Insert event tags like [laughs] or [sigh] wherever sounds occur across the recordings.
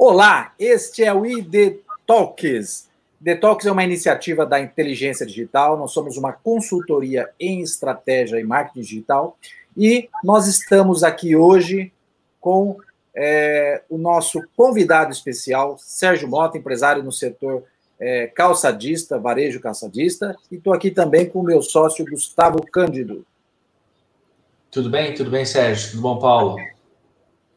Olá, este é o ID Talks. Talks é uma iniciativa da inteligência digital. Nós somos uma consultoria em estratégia e marketing digital e nós estamos aqui hoje com é, o nosso convidado especial, Sérgio Mota, empresário no setor é, calçadista, varejo calçadista, e estou aqui também com o meu sócio Gustavo Cândido. Tudo bem? Tudo bem, Sérgio? Tudo bom, Paulo?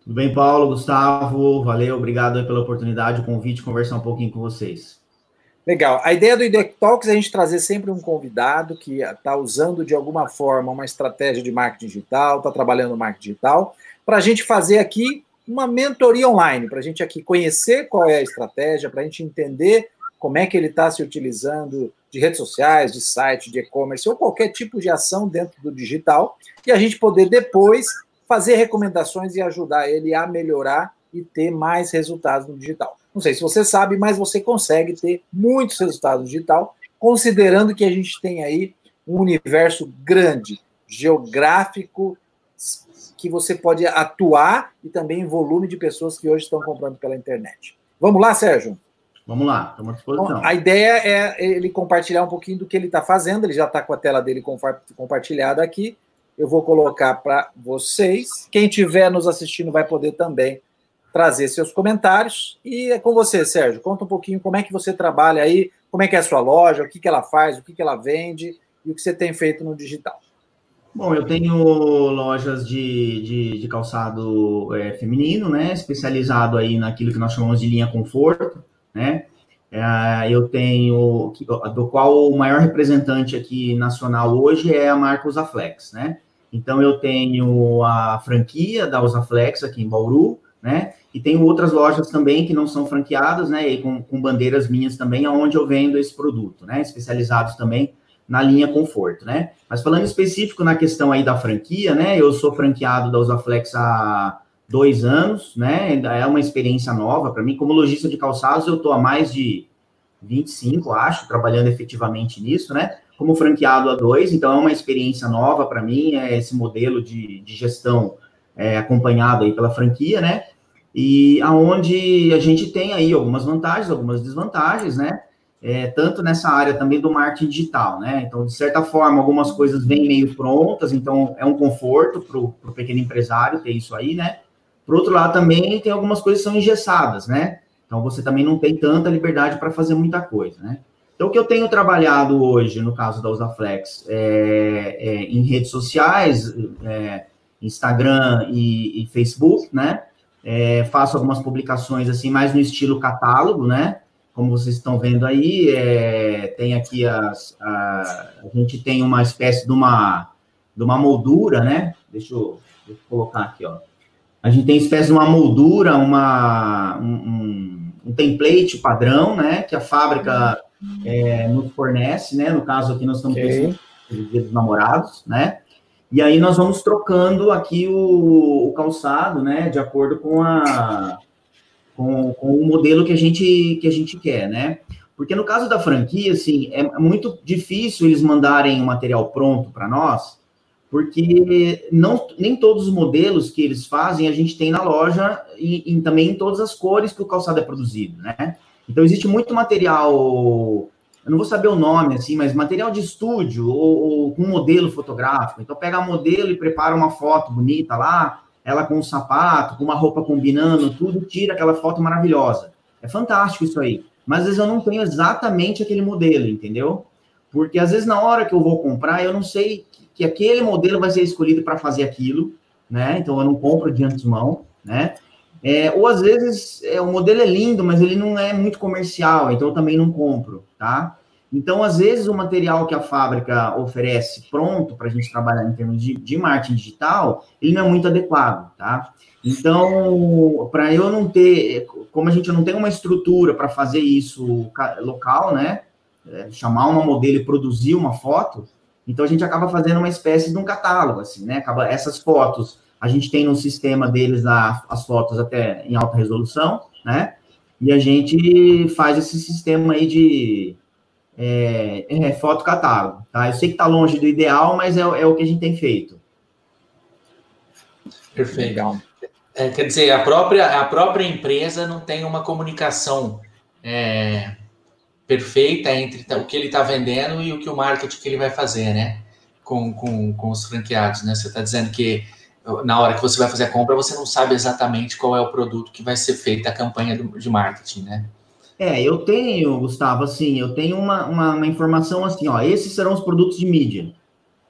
Tudo bem, Paulo, Gustavo? Valeu, obrigado pela oportunidade, o convite, conversar um pouquinho com vocês. Legal. A ideia do IDEC Talks é a gente trazer sempre um convidado que está usando de alguma forma uma estratégia de marketing digital, está trabalhando no marketing digital, para a gente fazer aqui uma mentoria online, para a gente aqui conhecer qual é a estratégia, para a gente entender como é que ele está se utilizando de redes sociais, de site, de e-commerce ou qualquer tipo de ação dentro do digital, e a gente poder depois fazer recomendações e ajudar ele a melhorar e ter mais resultados no digital. Não sei se você sabe, mas você consegue ter muitos resultados no digital, considerando que a gente tem aí um universo grande, geográfico, que você pode atuar e também volume de pessoas que hoje estão comprando pela internet. Vamos lá, Sérgio? Vamos lá, estamos à disposição. Bom, a ideia é ele compartilhar um pouquinho do que ele está fazendo, ele já está com a tela dele compartilhada aqui, eu vou colocar para vocês. Quem estiver nos assistindo vai poder também trazer seus comentários. E é com você, Sérgio. Conta um pouquinho como é que você trabalha aí, como é que é a sua loja, o que, que ela faz, o que, que ela vende e o que você tem feito no digital. Bom, eu tenho lojas de, de, de calçado é, feminino, né? Especializado aí naquilo que nós chamamos de linha conforto, né? É, eu tenho, do qual o maior representante aqui nacional hoje é a marca Usaflex, né? Então, eu tenho a franquia da Usaflex aqui em Bauru, né? E tenho outras lojas também que não são franqueadas, né? E com, com bandeiras minhas também, aonde eu vendo esse produto, né? Especializados também na linha conforto, né? Mas falando específico na questão aí da franquia, né? Eu sou franqueado da Usaflex há dois anos, né? É uma experiência nova para mim. Como lojista de calçados, eu estou há mais de 25, acho, trabalhando efetivamente nisso, né? Como franqueado a dois, então é uma experiência nova para mim, é esse modelo de, de gestão é, acompanhado aí pela franquia, né? E aonde a gente tem aí algumas vantagens, algumas desvantagens, né? É, tanto nessa área também do marketing digital, né? Então, de certa forma, algumas coisas vêm meio prontas, então é um conforto para o pequeno empresário ter isso aí, né? Por outro lado, também tem algumas coisas que são engessadas, né? Então, você também não tem tanta liberdade para fazer muita coisa, né? Então, o que eu tenho trabalhado hoje, no caso da Usaflex, é, é em redes sociais, é, Instagram e, e, Facebook, né? É, faço algumas publicações assim, mais no estilo catálogo, né? Como vocês estão vendo aí, é, tem aqui as, a, a, gente tem uma espécie de uma, de uma moldura, né? Deixa eu, deixa eu colocar aqui, ó. A gente tem espécie de uma moldura, uma, um, um, um template padrão, né? Que a fábrica é, nos fornece, né? No caso aqui nós estamos okay. pensando no dia dos namorados, né? E aí nós vamos trocando aqui o, o calçado, né? De acordo com a com, com, o modelo que a gente que a gente quer, né? Porque no caso da franquia, assim, é muito difícil eles mandarem o material pronto para nós, porque não, nem todos os modelos que eles fazem a gente tem na loja e, e também em todas as cores que o calçado é produzido, né? Então, existe muito material, eu não vou saber o nome, assim, mas material de estúdio ou, com modelo fotográfico. Então, pega modelo e prepara uma foto bonita lá, ela com um sapato, com uma roupa combinando, tudo, tira aquela foto maravilhosa. É fantástico isso aí. Mas às vezes eu não tenho exatamente aquele modelo, entendeu? Porque às vezes na hora que eu vou comprar, eu não sei que aquele modelo vai ser escolhido para fazer aquilo, né? Então eu não compro de antemão, né? É, ou às vezes é, o modelo é lindo, mas ele não é muito comercial, então eu também não compro, tá? Então, às vezes, o material que a fábrica oferece pronto para a gente trabalhar em termos de, de marketing digital, ele não é muito adequado, tá? Então, para eu não ter, como a gente não tem uma estrutura para fazer isso local, né? É, chamar uma modelo e produzir uma foto, então a gente acaba fazendo uma espécie de um catálogo, assim, né? Acaba essas fotos a gente tem no sistema deles a, as fotos até em alta resolução, né? E a gente faz esse sistema aí de é, é, foto catálogo, tá? Eu sei que está longe do ideal, mas é, é, o que a gente tem feito. Perfeito. Legal. É, quer dizer, a própria, a própria empresa não tem uma comunicação é, perfeita entre o que ele está vendendo e o que o marketing que ele vai fazer, né? Com, com, com os franqueados, né? Você está dizendo que na hora que você vai fazer a compra, você não sabe exatamente qual é o produto que vai ser feita a campanha de marketing, né? É, eu tenho, Gustavo, assim, eu tenho uma, uma, uma informação assim, ó, esses serão os produtos de mídia.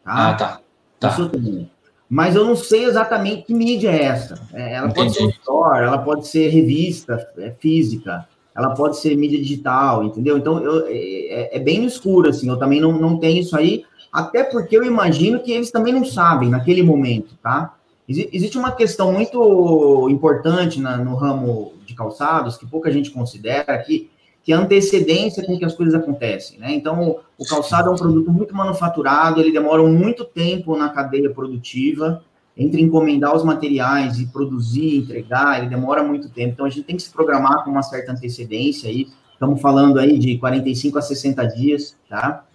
Tá? Ah, tá. tá. Isso eu tenho. Mas eu não sei exatamente que mídia é essa. É, ela Entendi. pode ser store, ela pode ser revista é, física, ela pode ser mídia digital, entendeu? Então, eu, é, é, é, bem no escuro, assim, eu também não, não tenho isso aí, até porque eu imagino que eles também não sabem naquele momento, tá? Existe uma questão muito importante na, no ramo de calçados, que pouca gente considera, que, que é a antecedência com que as coisas acontecem, né? Então, o calçado é um produto muito manufaturado, ele demora muito tempo na cadeia produtiva, entre encomendar os materiais e produzir, entregar, ele demora muito tempo. Então, a gente tem que se programar com uma certa antecedência aí, estamos falando aí de 45 a 60 dias, tá?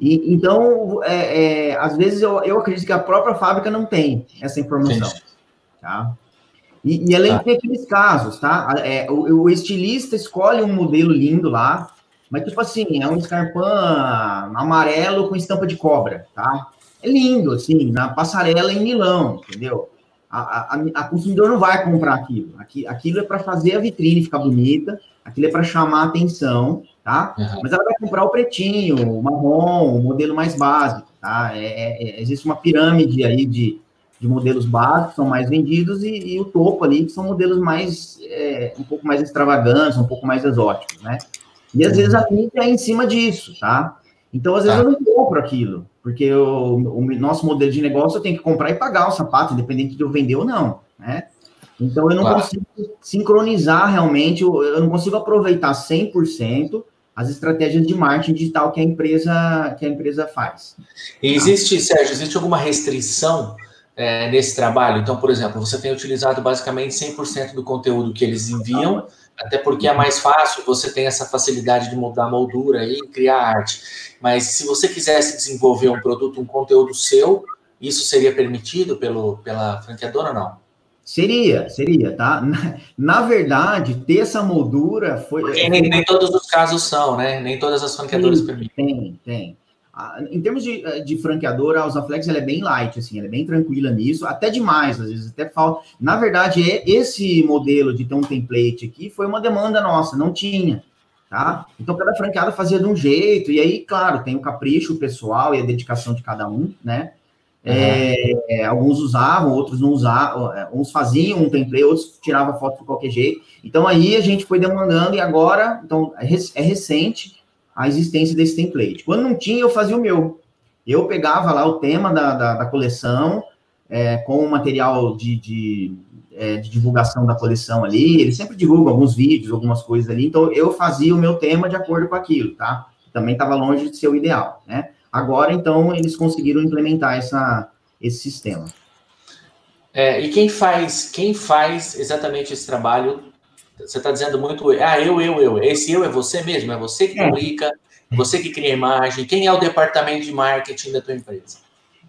E, então, é, é, às vezes eu, eu acredito que a própria fábrica não tem essa informação, tá? E, e além tá. de aqueles casos, tá? É, o, o, estilista escolhe um modelo lindo lá, mas tipo assim, é um escarpão amarelo com estampa de cobra, tá? É lindo, assim, na passarela em Milão, entendeu? A, a, a consumidor não vai comprar aquilo. Aquilo é para fazer a vitrine ficar bonita, aquilo é para chamar a atenção, tá? Uhum. Mas ela vai comprar o pretinho, o marrom, o modelo mais básico, tá? É, é, é, existe uma pirâmide aí de, de modelos básicos, são mais vendidos, e, e o topo ali, que são modelos mais, é, um pouco mais extravagantes, um pouco mais exóticos, né? E às vezes a mídia é em cima disso, tá? Então, às vezes tá. eu não compro aquilo, porque o, o, nosso modelo de negócio eu tenho que comprar e pagar o sapato, independente de eu vender ou não, né? Então, eu não claro. consigo sincronizar realmente, eu, eu não consigo aproveitar 100% as estratégias de marketing digital que a empresa, que a empresa faz. Existe, Sérgio, existe alguma restrição é, nesse trabalho? Então, por exemplo, você tem utilizado basicamente 100% do conteúdo que eles enviam, até porque é mais fácil, você tem essa facilidade de mudar a moldura e criar arte. Mas se você quisesse desenvolver um produto, um conteúdo seu, isso seria permitido pelo, pela franqueadora ou não? Seria, seria, tá? Na, na, verdade, ter essa moldura foi. Porque nem, nem, todos os casos são, né? Nem todas as franqueadoras permitem. Tem, tem. Ah, em termos de, eh, de franqueadora, a Usaflex ela é bem light, assim, ela é bem tranquila nisso, até demais, às vezes até falta. Na verdade, é, esse modelo de ter um template aqui foi uma demanda nossa, não tinha, tá? Então, cada franqueada fazia de um jeito, e aí, claro, tem o capricho pessoal e a dedicação de cada um, né? É, alguns usavam, outros não usavam, é, uns faziam um template, outros tiravam foto de qualquer jeito. Então aí a gente foi demandando e agora, então é, é recente a existência desse template. Quando não tinha, eu fazia o meu. Eu pegava lá o tema da, da, da coleção é, com o material de, de, é, de, divulgação da coleção ali. Ele sempre divulga alguns vídeos, algumas coisas ali. Então eu fazia o meu tema de acordo com aquilo, tá? Também estava longe de ser o ideal, né? Agora, então, eles conseguiram implementar essa, esse sistema. É, e quem faz, quem faz exatamente esse trabalho? Você está dizendo muito, ah, eu, eu, eu. Esse eu é você mesmo, é você que é. publica, você que cria imagem. Quem é o departamento de marketing da tua empresa?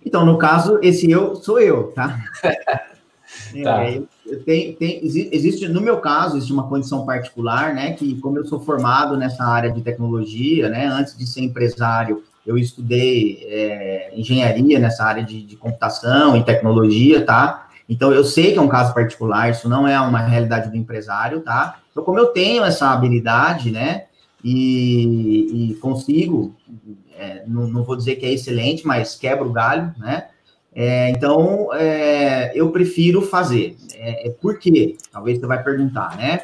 Então, no caso, esse eu sou eu, tá? [laughs] tá. É, tem, tem, existe, no meu caso, existe uma condição particular, né? Que como eu sou formado nessa área de tecnologia, né? Antes de ser empresário, eu estudei é, engenharia nessa área de, de, computação e tecnologia, tá? Então, eu sei que é um caso particular, isso não é uma realidade do empresário, tá? Então, como eu tenho essa habilidade, né, e, e consigo, é, não, não, vou dizer que é excelente, mas quebra o galho, né? É, então, é, eu prefiro fazer. É, é por quê? Talvez você vai perguntar, né?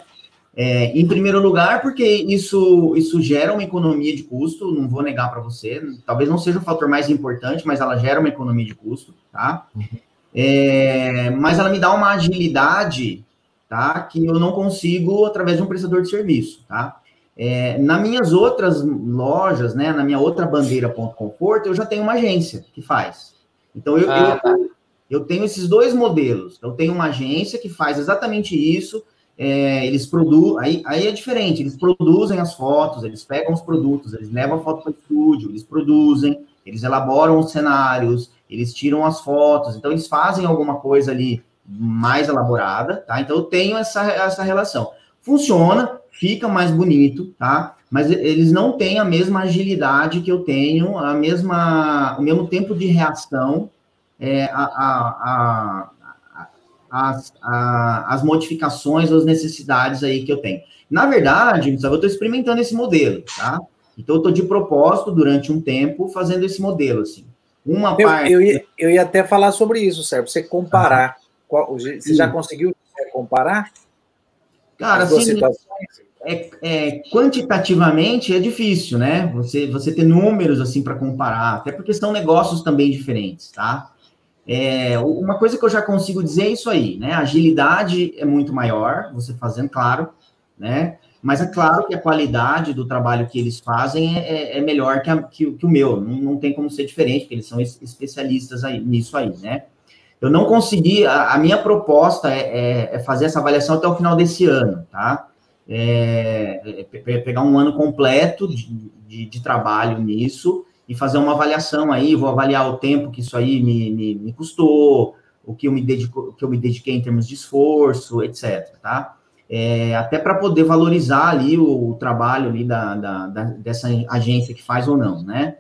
É, em primeiro lugar, porque isso, isso gera uma economia de custo, não vou negar para você, talvez não seja o fator mais importante, mas ela gera uma economia de custo, tá? É, mas ela me dá uma agilidade, tá? Que eu não consigo através de um prestador de serviço, tá? É, nas minhas outras lojas, né, na minha outra bandeira ponto conforto, eu já tenho uma agência que faz. Então eu, ah, eu, tá. eu tenho esses dois modelos. Eu tenho uma agência que faz exatamente isso é, eles produzem, aí, aí é diferente, eles produzem as fotos, eles pegam os produtos, eles levam a foto para o estúdio, eles produzem, eles elaboram os cenários, eles tiram as fotos, então eles fazem alguma coisa ali mais elaborada, tá? Então eu tenho essa, essa relação. Funciona, fica mais bonito, tá? Mas eles não têm a mesma agilidade que eu tenho, a mesma, o mesmo tempo de reação é, a, a, a, as, as modificações, as necessidades aí que eu tenho. Na verdade, eu estou experimentando esse modelo, tá? Então, eu estou de propósito, durante um tempo, fazendo esse modelo, assim. Uma eu, parte... Eu ia, eu ia até falar sobre isso, Sérgio, você comparar. Qual, você Sim. já conseguiu comparar? Cara, assim, é, é, quantitativamente é difícil, né? Você, você ter números, assim, para comparar, até porque são negócios também diferentes, tá? É, uma coisa que eu já consigo dizer é isso aí, né? A agilidade é muito maior, você fazendo, claro, né? Mas é claro que a qualidade do trabalho que eles fazem é, é, é melhor que, a, que, que, o meu. Não, não, tem como ser diferente, porque eles são especialistas aí, nisso aí, né? Eu não consegui. A, a minha proposta é, é, é, fazer essa avaliação até o final desse ano, tá? É, pegar um ano completo de, de, de, trabalho nisso e fazer uma avaliação aí. Vou avaliar o tempo que isso aí me, me, me custou, o que eu me dedico, que eu me dediquei em termos de esforço, etc. Tá? é, até para poder valorizar ali o, o trabalho ali da, da, da, dessa agência que faz ou não, né?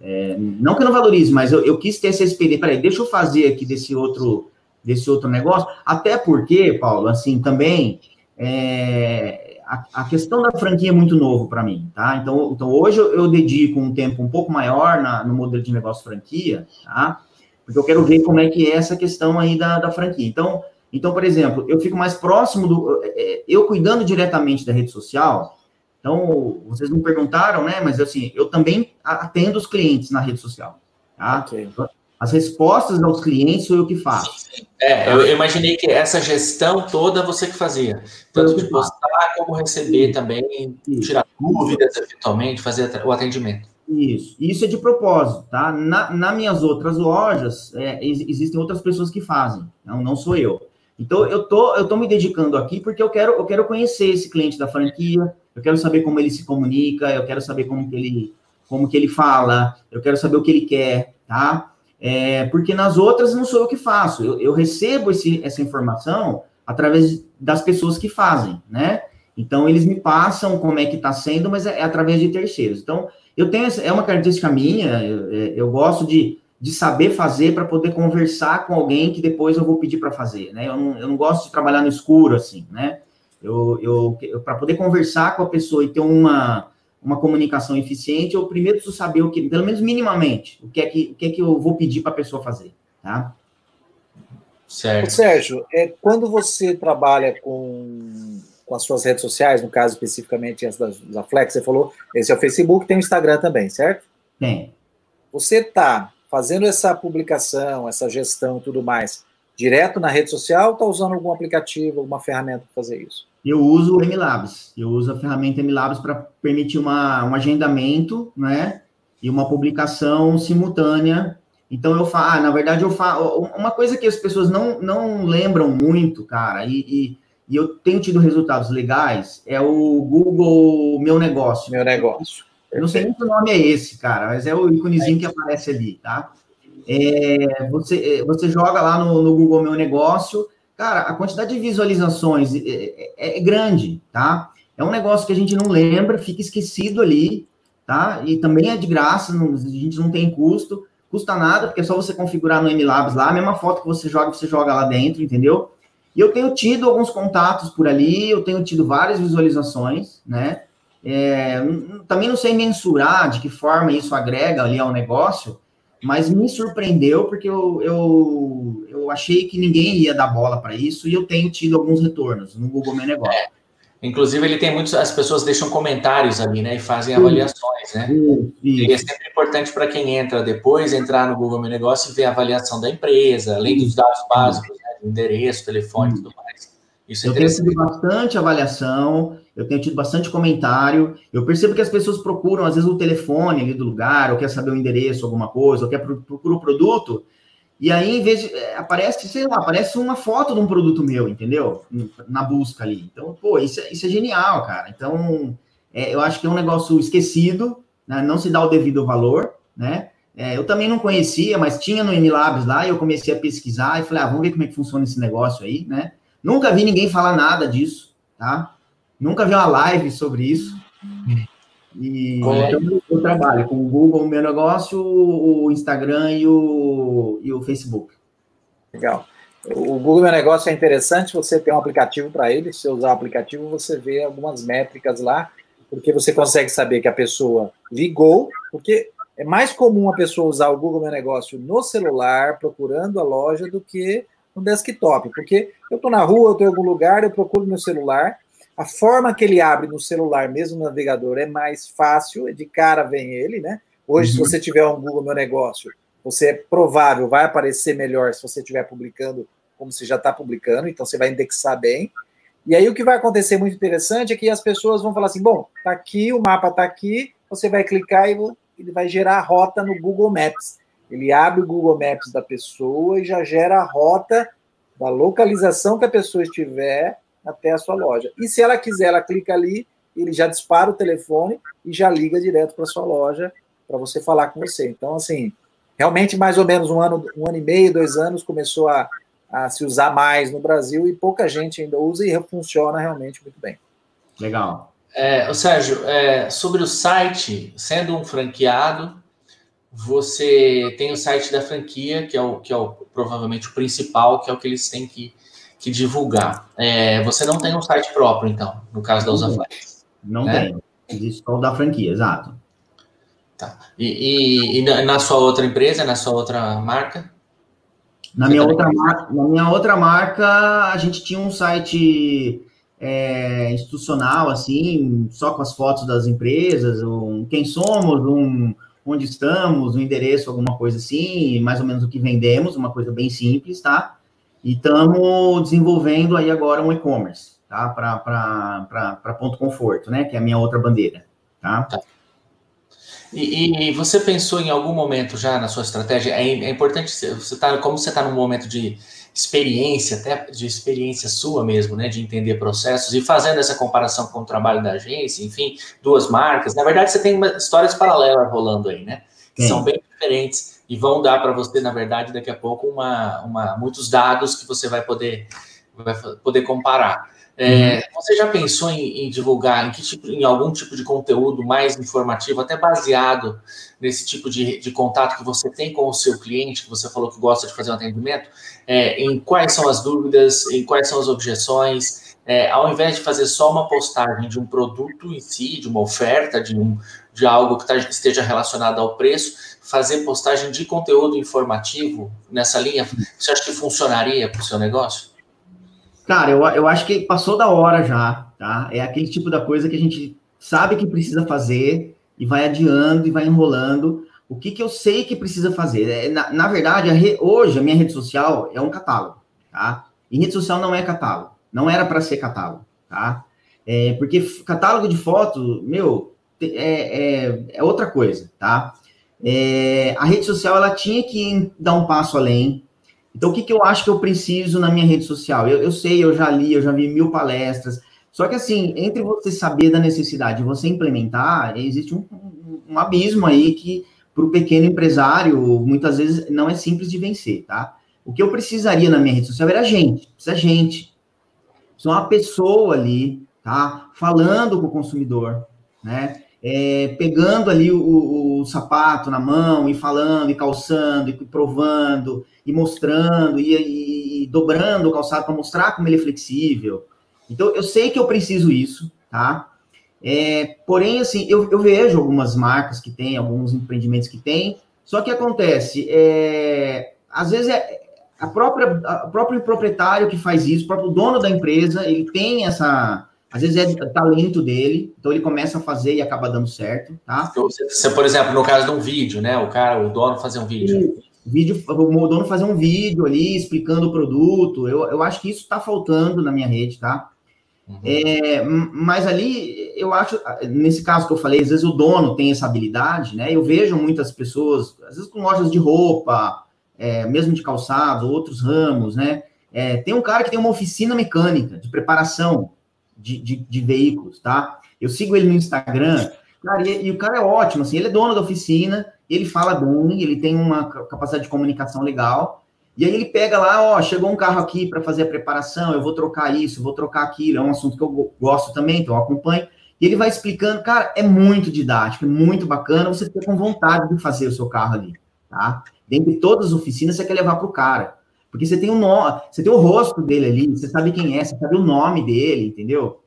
É, não que eu não valorize, mas eu, eu quis ter essa experiência. Peraí, deixa eu fazer aqui desse outro, desse outro negócio, até porque, Paulo, assim, também é, a, a, questão da franquia é muito novo para mim, tá? Então, então hoje eu, eu, dedico um tempo um pouco maior na, no modelo de negócio franquia, tá? Porque eu quero ver como é que é essa questão aí da, da franquia. Então, então, por exemplo, eu fico mais próximo do. É, é, eu cuidando diretamente da rede social. Então, vocês me perguntaram, né? Mas assim, eu também atendo os clientes na rede social. Tá? Okay. As respostas aos clientes sou eu que faço. É, eu imaginei que essa gestão toda você que fazia. Tanto de postar como receber também, Isso. tirar dúvidas eventualmente, fazer o atendimento. Isso, isso é de propósito, tá? Na, nas minhas outras lojas, é, existem outras pessoas que fazem, não, não sou eu. Então, eu tô, eu tô me dedicando aqui porque eu quero, eu quero conhecer esse cliente da franquia, eu quero saber como ele se comunica, eu quero saber como que ele, como que ele fala, eu quero saber o que ele quer, tá? É, porque nas outras não sou eu que faço, eu, eu recebo esse, essa informação através das pessoas que fazem, né? Então, eles me passam como é que está sendo, mas é, é, através de terceiros. Então, eu tenho, essa, é uma característica minha, eu, é, eu gosto de de saber fazer para poder conversar com alguém que depois eu vou pedir para fazer, né? Eu não, eu não gosto de trabalhar no escuro, assim, né? Eu, eu, eu para poder conversar com a pessoa e ter uma, uma comunicação eficiente, eu primeiro preciso saber o que, pelo menos minimamente, o que é que, o que, é que eu vou pedir para a pessoa fazer, tá? Certo. Sérgio, é, quando você trabalha com, com as suas redes sociais, no caso especificamente essa da, da Flex, você falou, esse é o Facebook, tem o Instagram também, certo? Tem. Você está fazendo essa publicação, essa gestão e tudo mais, direto na rede social ou está usando algum aplicativo, alguma ferramenta para fazer isso? Eu uso o MLabs. Eu uso a ferramenta MLabs para permitir uma, um agendamento, né? E uma publicação simultânea. Então eu faço, ah, na verdade eu faço uma coisa que as pessoas não, não lembram muito, cara, e, e, e eu tenho tido resultados legais é o Google Meu Negócio. Meu Negócio. Eu não sei nem o nome é esse, cara, mas é o íconezinho que aparece ali, tá? É, você, é, você joga lá no, no, Google Meu Negócio, cara, a quantidade de visualizações é, é, é, grande, tá? É um negócio que a gente não lembra, fica esquecido ali, tá? E também é de graça, não, a gente não tem custo, custa nada, porque é só você configurar no MLabs lá, a mesma foto que você joga, você joga lá dentro, entendeu? E eu tenho tido alguns contatos por ali, eu tenho tido várias visualizações, né? É, também não sei mensurar de que forma isso agrega ali ao negócio, mas me surpreendeu porque eu, eu, eu achei que ninguém ia dar bola para isso e eu tenho tido alguns retornos no Google Meu Negócio. É. Inclusive, ele tem muitos. As pessoas deixam comentários ali, né? E fazem avaliações, né? E é sempre importante para quem entra depois entrar no Google Meu Negócio e ver a avaliação da empresa, além dos dados básicos, né? endereço, telefone e tudo mais. Isso é eu tenho tido bastante avaliação, eu tenho tido bastante comentário. Eu percebo que as pessoas procuram, às vezes, o telefone ali do lugar, ou quer saber o endereço, alguma coisa, ou quer procurar o produto. E aí, em vez de. É, aparece, sei lá, aparece uma foto de um produto meu, entendeu? Na busca ali. Então, pô, isso é, isso é genial, cara. Então, é, eu acho que é um negócio esquecido, né? não se dá o devido valor, né? É, eu também não conhecia, mas tinha no MLabs lá, e eu comecei a pesquisar e falei, ah, vamos ver como é que funciona esse negócio aí, né? Nunca vi ninguém falar nada disso, tá? Nunca vi uma live sobre isso. E então, eu trabalho com o Google, o meu negócio, o Instagram e o, e o Facebook. Legal. O Google Meu Negócio é interessante, você tem um aplicativo para ele, se você usar o aplicativo, você vê algumas métricas lá, porque você consegue saber que a pessoa ligou, porque é mais comum a pessoa usar o Google Meu Negócio no celular, procurando a loja, do que no desktop, porque eu estou na rua, eu estou em algum lugar, eu procuro no celular, a forma que ele abre no celular, mesmo no navegador, é mais fácil, de cara vem ele, né? Hoje, uhum. se você tiver um Google Meu Negócio, você é provável, vai aparecer melhor se você estiver publicando como você já está publicando, então você vai indexar bem. E aí o que vai acontecer muito interessante é que as pessoas vão falar assim: bom, tá aqui, o mapa tá aqui, você vai clicar e ele vai gerar a rota no Google Maps. Ele abre o Google Maps da pessoa e já gera a rota da localização que a pessoa estiver até a sua loja. E se ela quiser, ela clica ali, ele já dispara o telefone e já liga direto para sua loja para você falar com você. Então, assim, realmente mais ou menos um ano, um ano e meio, dois anos começou a, a se usar mais no Brasil e pouca gente ainda usa e funciona realmente muito bem. Legal. É, Sérgio, é, sobre o site, sendo um franqueado, você tem o site da franquia, que é o que é o, provavelmente o principal, que é o que eles têm que, que divulgar. É, você não tem um site próprio, então, no caso da Usaflex. Não né? tem. Existe só o da franquia, exato. Tá. E, e, e, na sua outra empresa, na sua outra marca? Na minha, outra marca, na minha outra marca, a gente tinha um site é, institucional, assim, só com as fotos das empresas, um, quem somos, um, onde estamos, um endereço, alguma coisa assim, mais ou menos o que vendemos, uma coisa bem simples, tá? E estamos desenvolvendo aí agora um e-commerce, tá? Para ponto conforto, né? Que é a minha outra bandeira, tá? tá. E, e, você pensou em algum momento já na sua estratégia? É, é importante você tá, como você está num momento de experiência, até de experiência sua mesmo, né, de entender processos e fazendo essa comparação com o trabalho da agência, enfim, duas marcas. Na verdade, você tem uma, histórias paralelas rolando aí, né? Que são bem diferentes e vão dar para você, na verdade, daqui a pouco uma, uma, muitos dados que você vai poder vai poder comparar. É, uhum. Você já pensou em, em, divulgar em, tipo, em algum tipo de conteúdo mais informativo, até baseado nesse tipo de, de contato que você tem com o seu cliente, que você falou que gosta de fazer um atendimento, é, em quais são as dúvidas, em quais são as objeções, é, ao invés de fazer só uma postagem de um produto em si, de uma oferta, de, um, de algo que tá, esteja relacionado ao preço, fazer postagem de conteúdo informativo nessa linha, você acha que funcionaria para o seu negócio? Cara, eu, eu acho que passou da hora já, tá? É aquele tipo da coisa que a gente sabe que precisa fazer e vai adiando e vai enrolando. O que, que eu sei que precisa fazer? É, na, na verdade, a re, hoje a minha rede social é um catálogo, tá? E rede social não é catálogo. Não era para ser catálogo, tá? É, porque catálogo de foto, meu, é, é, é outra coisa, tá? É, a rede social ela tinha que dar um passo além, então, o que, que eu acho que eu preciso na minha rede social? Eu, eu sei, eu já li, eu já vi mil palestras. Só que, assim, entre você saber da necessidade e você implementar, existe um, um, um abismo aí que, para o pequeno empresário, muitas vezes não é simples de vencer, tá? O que eu precisaria na minha rede social era gente, precisa gente. Precisa uma pessoa ali, tá? Falando com o consumidor, né? É, pegando ali o, o, o, sapato na mão e falando e calçando e provando e mostrando e, e, e dobrando o calçado para mostrar como ele é flexível. Então, eu sei que eu preciso isso, tá? É, porém, assim, eu, eu, vejo algumas marcas que têm, alguns empreendimentos que têm, só que acontece, é, às vezes é a própria, a, o próprio proprietário que faz isso, o próprio dono da empresa, ele tem essa, às vezes é talento dele, então ele começa a fazer e acaba dando certo, tá? Você, por exemplo, no caso de um vídeo, né? O cara, o dono fazer um vídeo vídeo, o dono fazer um vídeo ali explicando o produto. Eu, eu acho que isso está faltando na minha rede, tá? Uhum. É, mas ali, eu acho, nesse caso que eu falei, às vezes o dono tem essa habilidade, né? Eu vejo muitas pessoas, às vezes com lojas de roupa, é, mesmo de calçado, outros ramos, né? É, tem um cara que tem uma oficina mecânica de preparação de, de, de veículos, tá? Eu sigo ele no Instagram, cara, e, e, o cara é ótimo, assim, ele é dono da oficina, ele fala bem, ele tem uma capacidade de comunicação legal, e aí ele pega lá, ó, chegou um carro aqui para fazer a preparação, eu vou trocar isso, vou trocar aquilo, é um assunto que eu gosto também, então eu acompanho. E ele vai explicando, cara, é muito didático, é muito bacana, você fica com vontade de fazer o seu carro ali, tá? Dentre todas as oficinas, você quer levar para o cara. Porque você tem o você tem o rosto dele ali, você sabe quem é, você sabe o nome dele, entendeu?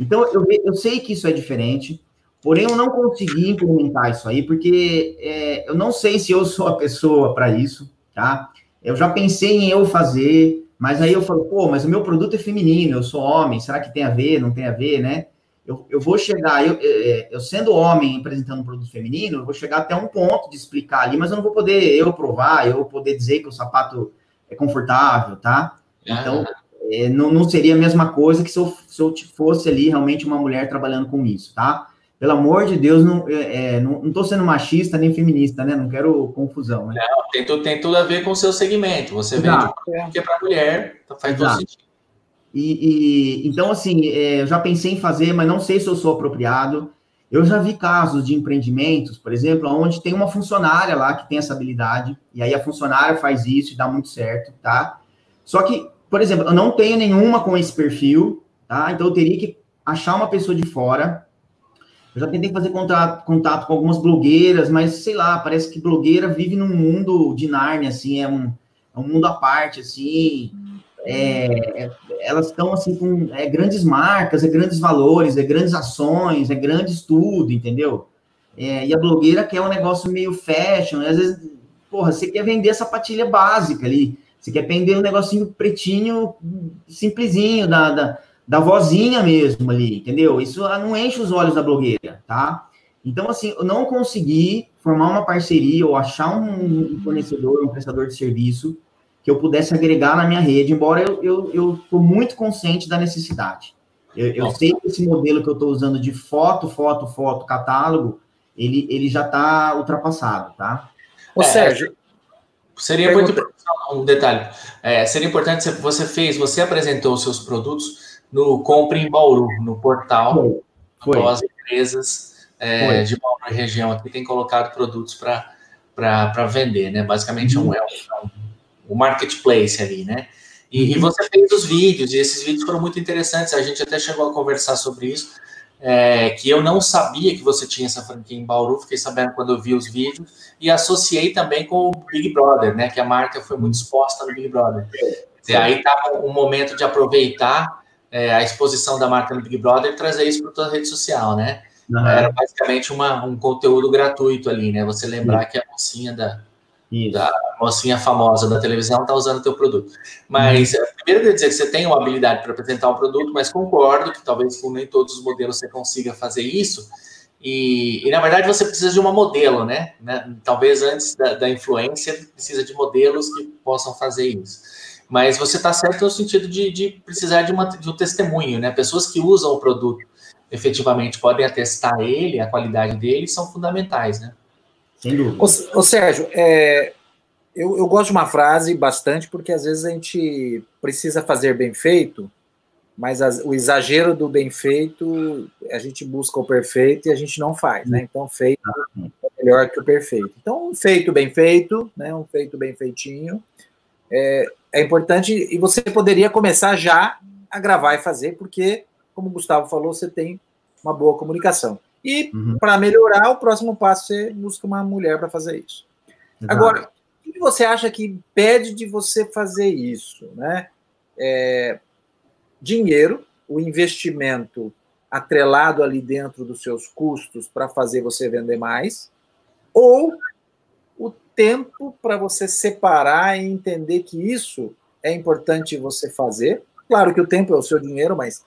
Então, eu, eu sei que isso é diferente, porém eu não consegui implementar isso aí, porque é, eu não sei se eu sou a pessoa para isso, tá? Eu já pensei em eu fazer, mas aí eu falo, pô, mas o meu produto é feminino, eu sou homem, será que tem a ver? Não tem a ver, né? Eu, eu vou chegar, eu, eu, eu sendo homem apresentando um produto feminino, eu vou chegar até um ponto de explicar ali, mas eu não vou poder eu provar, eu poder dizer que o sapato é confortável, tá? Então, é, não, não seria a mesma coisa que se eu, se eu fosse ali realmente uma mulher trabalhando com isso, tá? pelo amor de Deus, não, é, é não, estou sendo machista nem feminista, né? Não quero confusão. Né? Não, tem, tudo, tem tudo a ver com o seu segmento. Você Exato. vende que é para mulher, então faz Exato. todo sentido. E, e, então, assim, é, eu já pensei em fazer, mas não sei se eu sou apropriado. Eu já vi casos de empreendimentos, por exemplo, onde tem uma funcionária lá que tem essa habilidade, e aí a funcionária faz isso e dá muito certo, tá? Só que, por exemplo, eu não tenho nenhuma com esse perfil, tá? Então eu teria que achar uma pessoa de fora eu já tentei fazer contato, contato com algumas blogueiras, mas sei lá, parece que blogueira vive num mundo de Nárnia, assim, é um, é um mundo à parte, assim. É, é, elas estão assim com é, grandes marcas, é grandes valores, é grandes ações, é grandes tudo, entendeu? É, e a blogueira quer um negócio meio fashion, às vezes, porra, você quer vender essa patilha básica ali, você quer vender um negocinho pretinho, simplesinho, da, da da vozinha mesmo ali, entendeu? Isso não enche os olhos da blogueira, tá? Então, assim, eu não consegui formar uma parceria ou achar um fornecedor, um prestador de serviço que eu pudesse agregar na minha rede, embora eu, eu, eu tô muito consciente da necessidade. Eu, eu sei que esse modelo que eu estou usando de foto, foto, foto, catálogo, ele, ele já está ultrapassado, tá? Ô, é, Sérgio, seria muito um detalhe. É, seria importante se você fez, você apresentou os seus produtos no Compre em Bauru, no portal. Foi. Então, as empresas é, de Bauru região aqui têm colocado produtos para vender, né? Basicamente uhum. é um, um, marketplace ali, né? E, uhum. e, você fez os vídeos, e esses vídeos foram muito interessantes. A gente até chegou a conversar sobre isso. É, que eu não sabia que você tinha essa franquia em Bauru, fiquei sabendo quando eu vi os vídeos, e associei também com o Big Brother, né? Que a marca foi muito exposta no Big Brother. E aí estava um momento de aproveitar é, a exposição da marca no Big Brother e trazer isso para toda a rede social, né? Uhum. Era basicamente uma, um conteúdo gratuito ali, né? Você lembrar que a mocinha da, da mocinha famosa da televisão está usando o teu produto. Mas, uhum. primeiro, eu dizer que você tem uma habilidade para apresentar um produto, mas concordo que talvez com nem todos os modelos você consiga fazer isso. E, e, na verdade, você precisa de uma modelo, né? né? Talvez antes da, da influência, precisa de modelos que possam fazer isso. Mas você está certo no sentido de, de precisar de, uma, de um testemunho, né? Pessoas que usam o produto efetivamente podem atestar ele, a qualidade dele, são fundamentais, né? Ô, ô Sérgio, é, eu, eu gosto de uma frase bastante, porque às vezes a gente precisa fazer bem feito, mas as, o exagero do bem feito, a gente busca o perfeito e a gente não faz, né? Então, feito é melhor que o perfeito. Então, um feito bem feito, né? Um feito bem feitinho, é, é importante e você poderia começar já a gravar e fazer, porque, como o Gustavo falou, você tem uma boa comunicação. E uhum. para melhorar, o próximo passo você busca uma mulher para fazer isso. Exato. Agora, o que você acha que impede de você fazer isso? Né? É, dinheiro, o investimento atrelado ali dentro dos seus custos para fazer você vender mais, ou tempo para você separar e entender que isso é importante você fazer. Claro que o tempo é o seu dinheiro, mas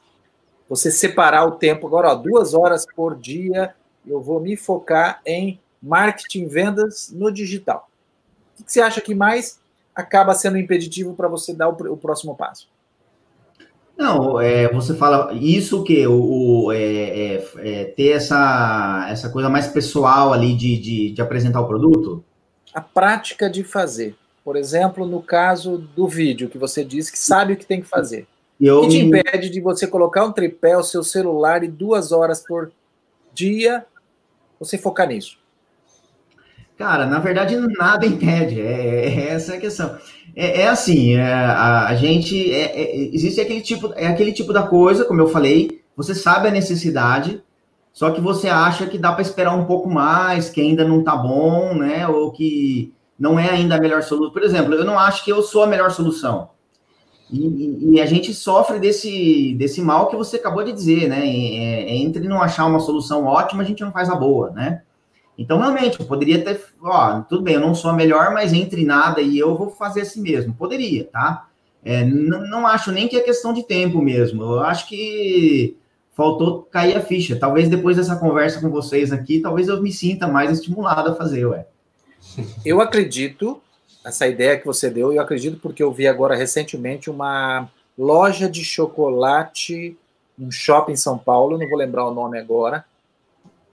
você separar o tempo agora, ó, duas horas por dia, eu vou me focar em marketing, vendas no digital. O que você acha que mais acaba sendo impeditivo para você dar o, o, próximo passo? Não, é, você fala isso que o, o é, é, é, ter essa, essa coisa mais pessoal ali de, de, de apresentar o produto a prática de fazer. Por exemplo, no caso do vídeo, que você disse que sabe o que tem que fazer. O que te impede de você colocar um tripé, o seu celular e duas horas por dia, você focar nisso? Cara, na verdade, nada impede, é, é essa é a questão. É, é assim, é, a, a, gente, é, é, existe aquele tipo, é aquele tipo da coisa, como eu falei, você sabe a necessidade, só que você acha que dá para esperar um pouco mais, que ainda não tá bom, né, ou que não é ainda a melhor solução. Por exemplo, eu não acho que eu sou a melhor solução. E, e, a gente sofre desse, desse mal que você acabou de dizer, né? É, entre não achar uma solução ótima, a gente não faz a boa, né? Então, realmente, eu poderia ter, ó, tudo bem, eu não sou a melhor, mas entre nada e eu vou fazer assim mesmo. Poderia, tá? É, não acho nem que é questão de tempo mesmo. Eu acho que faltou cair a ficha. Talvez depois dessa conversa com vocês aqui, talvez eu me sinta mais estimulado a fazer, ué. Eu acredito, essa ideia que você deu, eu acredito porque eu vi agora recentemente uma loja de chocolate, um shopping em São Paulo, não vou lembrar o nome agora,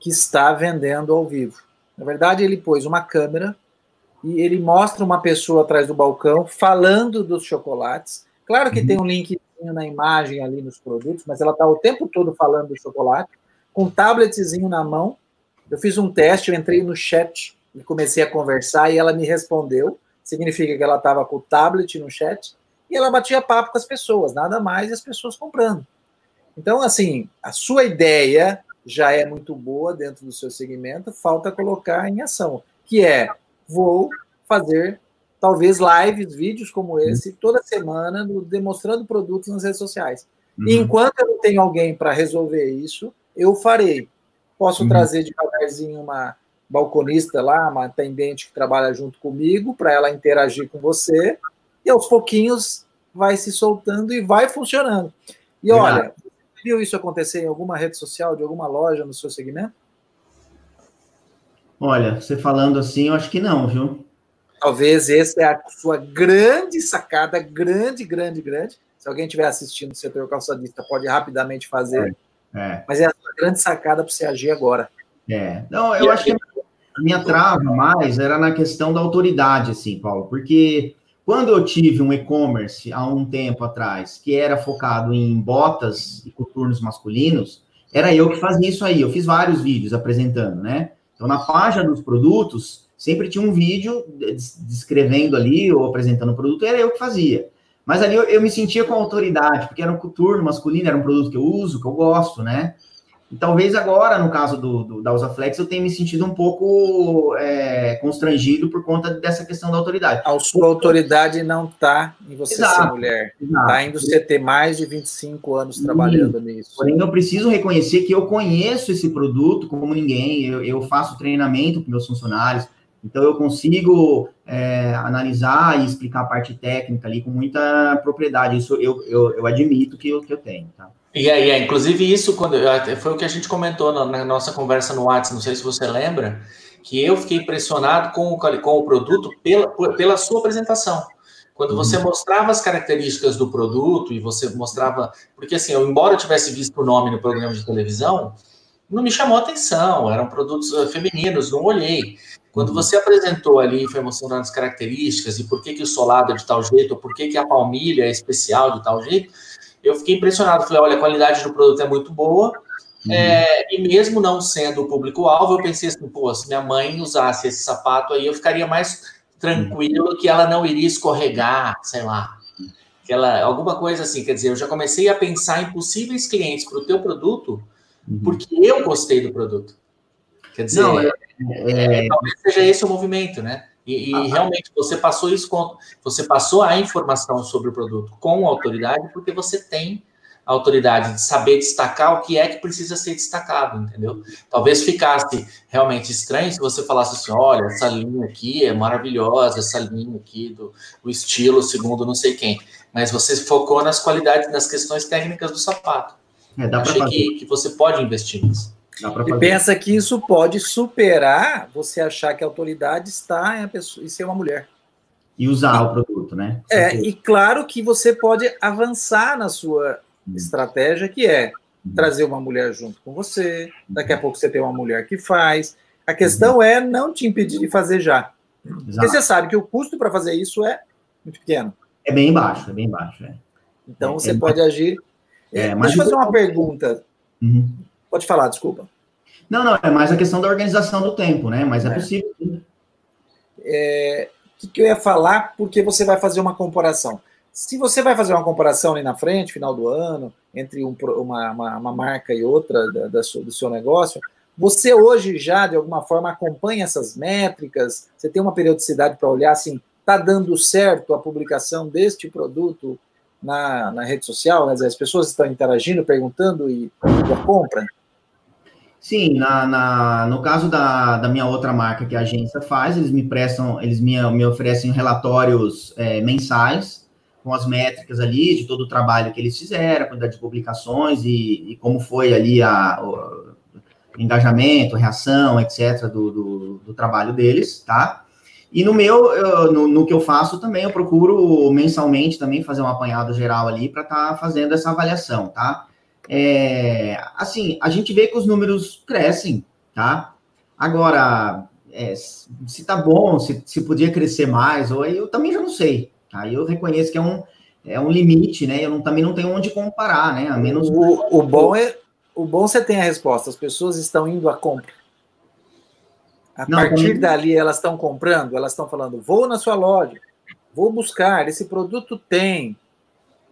que está vendendo ao vivo. Na verdade, ele pôs uma câmera e ele mostra uma pessoa atrás do balcão falando dos chocolates. Claro que uhum. tem um linkzinho na imagem ali nos produtos, mas ela está o tempo todo falando do chocolate, com um tabletzinho na mão. Eu fiz um teste, eu entrei no chat e comecei a conversar e ela me respondeu. Significa que ela estava com o tablet no chat e ela batia papo com as pessoas, nada mais, e as pessoas comprando. Então, assim, a sua ideia já é muito boa dentro do seu segmento, falta colocar em ação, que é vou fazer talvez lives, vídeos como esse, toda semana, demonstrando produtos nas redes sociais. Uhum. E enquanto eu não tenho alguém para resolver isso, eu farei. Posso uhum. trazer devagarzinho uma balconista lá, uma atendente que trabalha junto comigo, para ela interagir com você, e aos pouquinhos vai se soltando e vai funcionando. E olha, viu isso acontecer em alguma rede social, de alguma loja no seu segmento? Olha, você falando assim, eu acho que não, viu? Talvez essa é a sua grande sacada, grande, grande, grande. Se alguém estiver assistindo o setor calçadista, pode rapidamente fazer. É, é. Mas é a sua grande sacada para você agir agora. É. Não, eu e acho que a minha trava mais era na questão da autoridade, assim, Paulo, porque quando eu tive um e-commerce há um tempo atrás, que era focado em botas e coturnos masculinos, era eu que fazia isso aí. Eu fiz vários vídeos apresentando, né? Então, na página dos produtos, sempre tinha um vídeo descrevendo ali ou apresentando o produto, era eu que fazia. Mas ali eu, eu me sentia com autoridade, porque era um coturno masculino, era um produto que eu uso, que eu gosto, né? E talvez agora, no caso do, do, da Usaflex, eu tenha me sentido um pouco é, constrangido por conta dessa questão da autoridade. A sua autoridade não está em você exato, ser mulher. Está em você ter mais de 25 anos trabalhando Sim. nisso. Porém, eu preciso reconhecer que eu conheço esse produto como ninguém. Eu, eu faço treinamento para meus funcionários. Então, eu consigo é, analisar e explicar a parte técnica ali com muita propriedade. Isso eu, eu, eu admito que eu, que eu tenho, tá? E aí, é, inclusive isso quando foi o que a gente comentou na, na, nossa conversa no WhatsApp, não sei se você lembra, que eu fiquei impressionado com o, com o produto pela, pela sua apresentação. Quando você uhum. mostrava as características do produto e você mostrava, porque assim, eu, embora eu tivesse visto o nome no programa de televisão, não me chamou atenção, eram produtos eh, femininos, não olhei. Quando uhum. você apresentou ali, foi mostrando as características e por que, que o solado é de tal jeito, ou por que, que a palmilha é especial de tal jeito, eu fiquei impressionado. Falei, olha, a qualidade do produto é muito boa. Uhum. É, e mesmo não sendo o público-alvo, eu pensei assim, pô, se minha mãe usasse esse sapato aí, eu ficaria mais tranquilo uhum. que ela não iria escorregar, sei lá. Que ela, alguma coisa assim, quer dizer, eu já comecei a pensar em possíveis clientes para o teu produto, uhum. porque eu gostei do produto. Quer dizer, não, é, é, é, talvez seja esse o movimento, né? E, e ah, realmente você passou isso com, você passou a informação sobre o produto com autoridade, porque você tem a autoridade de saber destacar o que é que precisa ser destacado, entendeu? Talvez ficasse realmente estranho se você falasse assim, olha, essa linha aqui é maravilhosa, essa linha aqui do o estilo segundo não sei quem, mas você focou nas qualidades, nas questões técnicas do sapato. É, dá Achei que, que você pode investir nisso. E pensa que isso pode superar você achar que a autoridade está em, pessoa, em ser uma mulher. E usar o produto, né? É, e claro que você pode avançar na sua hum. estratégia, que é hum. trazer uma mulher junto com você, daqui a pouco você tem uma mulher que faz. A questão hum. é não te impedir de fazer já. Exato. Porque você sabe que o custo para fazer isso é muito pequeno. É bem baixo, é bem baixo. É. Então é, você é pode agir. É, Deixa eu fazer uma pergunta. Uhum. Pode falar, desculpa. Não, não, é mais a questão da organização do tempo, né? Mas é, é possível. é, o que eu ia falar, porque você vai fazer uma comparação. Se você vai fazer uma comparação ali na frente, final do ano, entre um, uma, uma, uma, marca e outra da, da do seu negócio, você hoje já, de alguma forma, acompanha essas métricas? Você tem uma periodicidade para olhar assim, está dando certo a publicação deste produto na, na rede social? Né? As pessoas estão interagindo, perguntando e, e a compra? Sim, na, na, no caso da, da minha outra marca que a agência faz, eles me prestam, eles me, me oferecem relatórios é, mensais com as métricas ali de todo o trabalho que eles fizeram, a quantidade de publicações e, e como foi ali a, o engajamento, reação, etc., do, do, do, trabalho deles, tá? E no meu, eu, no, no, que eu faço também, eu procuro mensalmente também fazer um apanhado geral ali para estar tá fazendo essa avaliação, tá? É, assim, a gente vê que os números crescem, tá? Agora, é, se tá bom, se, se podia crescer mais, ou eu também já não sei, tá? Eu reconheço que é um, é um limite, né? Eu não, também não tenho onde comparar, né? A menos. O, o bom é. O bom você tem a resposta, as pessoas estão indo à compra. A não, partir também... dali, elas estão comprando, elas estão falando, vou na sua loja, vou buscar, esse produto tem.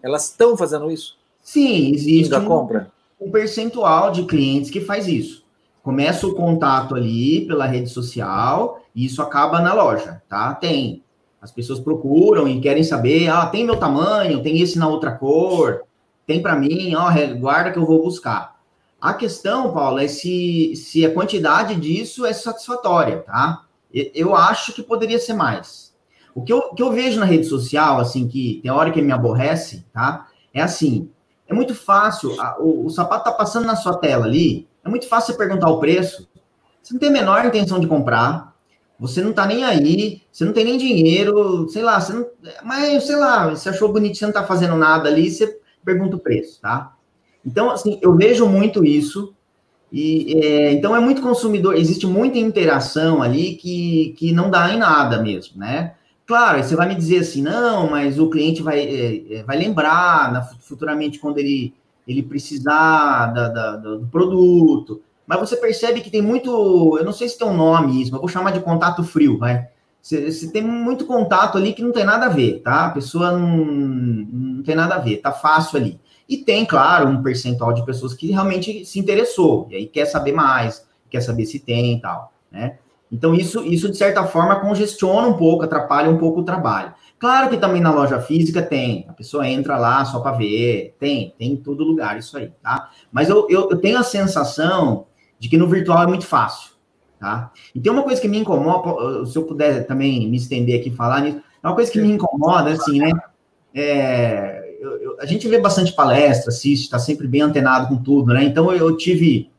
Elas estão fazendo isso? Sim, existe um, compra. um percentual de clientes que faz isso. Começa o contato ali pela rede social e isso acaba na loja, tá? Tem. As pessoas procuram e querem saber, ah, tem meu tamanho, tem esse na outra cor, tem para mim, ó, guarda que eu vou buscar. A questão, Paulo, é se, se a quantidade disso é satisfatória, tá? Eu acho que poderia ser mais. O que eu, que eu vejo na rede social, assim, que tem hora que me aborrece, tá? É assim, é muito fácil, a, o, o, sapato tá passando na sua tela ali, é muito fácil você perguntar o preço. Você não tem a menor intenção de comprar, você não tá nem aí, você não tem nem dinheiro, sei lá, você não, mas sei lá, você achou bonito, você não tá fazendo nada ali, você pergunta o preço, tá? Então, assim, eu vejo muito isso, e é, então é muito consumidor, existe muita interação ali que, que não dá em nada mesmo, né? Claro, você vai me dizer assim, não, mas o cliente vai, é, vai lembrar na, futuramente quando ele, ele precisar da, da, do produto. Mas você percebe que tem muito, eu não sei se tem um nome isso, mas vou chamar de contato frio, vai. Você, você, tem muito contato ali que não tem nada a ver, tá? A pessoa não, não tem nada a ver, tá fácil ali. E tem, claro, um percentual de pessoas que realmente se interessou, e aí quer saber mais, quer saber se tem e tal, né? Então, isso, isso, de certa forma, congestiona um pouco, atrapalha um pouco o trabalho. Claro que também na loja física tem, a pessoa entra lá só para ver, tem, tem em todo lugar isso aí, tá? Mas eu, eu, eu, tenho a sensação de que no virtual é muito fácil, tá? E tem uma coisa que me incomoda, se eu puder também me estender aqui e falar nisso, é uma coisa que me incomoda, assim, né? É, eu, eu, a gente vê bastante palestra, assiste, está sempre bem antenado com tudo, né? Então, eu tive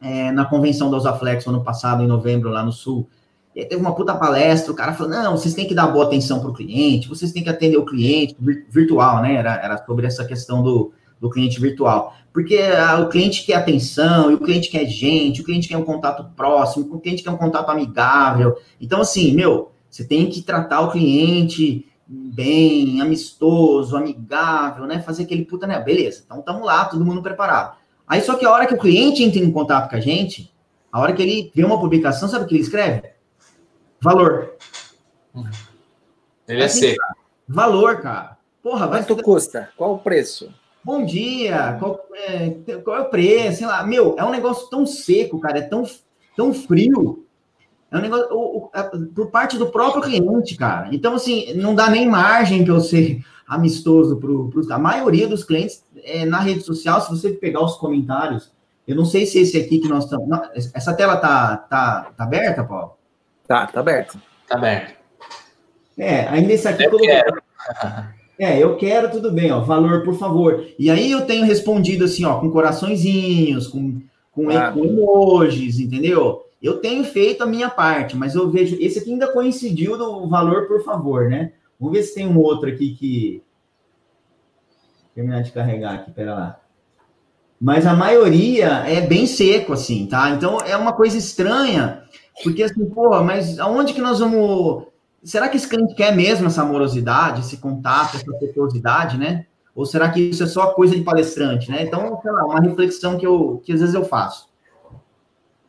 é, na convenção da Usaflex ano passado, em novembro, lá no Sul. E teve uma puta palestra, o cara falou: não, vocês têm que dar boa atenção para o cliente, vocês têm que atender o cliente virtual, né? Era, era sobre essa questão do, do cliente virtual. Porque o cliente quer atenção, e o cliente quer gente, o cliente quer um contato próximo, o cliente quer um contato amigável. Então, assim, meu, você tem que tratar o cliente bem, amistoso, amigável, né? Fazer aquele puta, né? Beleza, então estamos lá, todo mundo preparado. Aí só que a hora que o cliente entra em contato com a gente, a hora que ele vê uma publicação, sabe o que ele escreve? Valor. Ele é assim, seco. Valor, cara. Porra, vai. Quanto custa? Qual o preço? Bom dia, qual é, qual é o preço? Sei lá, meu, é um negócio tão seco, cara, é tão, tão frio. É um negócio o, o, é, por parte do próprio cliente, cara. Então, assim, não dá nem margem para eu ser amistoso para a maioria dos clientes é, na rede social. Se você pegar os comentários, eu não sei se esse aqui que nós estamos. Essa tela tá, tá, tá aberta, Paulo? Tá, tá aberta. Tá aberta. É, ainda esse aqui. Eu quero. É, eu quero, tudo bem, ó. Valor, por favor. E aí eu tenho respondido assim, ó, com coraçõezinhos, com, com, ah. com emojis, entendeu? Eu tenho feito a minha parte, mas eu vejo. Esse aqui ainda coincidiu do valor, por favor, né? Vamos ver se tem um outro aqui que. Terminar de carregar aqui, pera lá. Mas a maioria é bem seco, assim, tá? Então é uma coisa estranha, porque assim, porra, mas aonde que nós vamos. Será que esse cliente quer mesmo essa amorosidade, esse contato, essa afetuosidade, né? Ou será que isso é só coisa de palestrante, né? Então, sei lá, uma reflexão que, eu, que às vezes eu faço.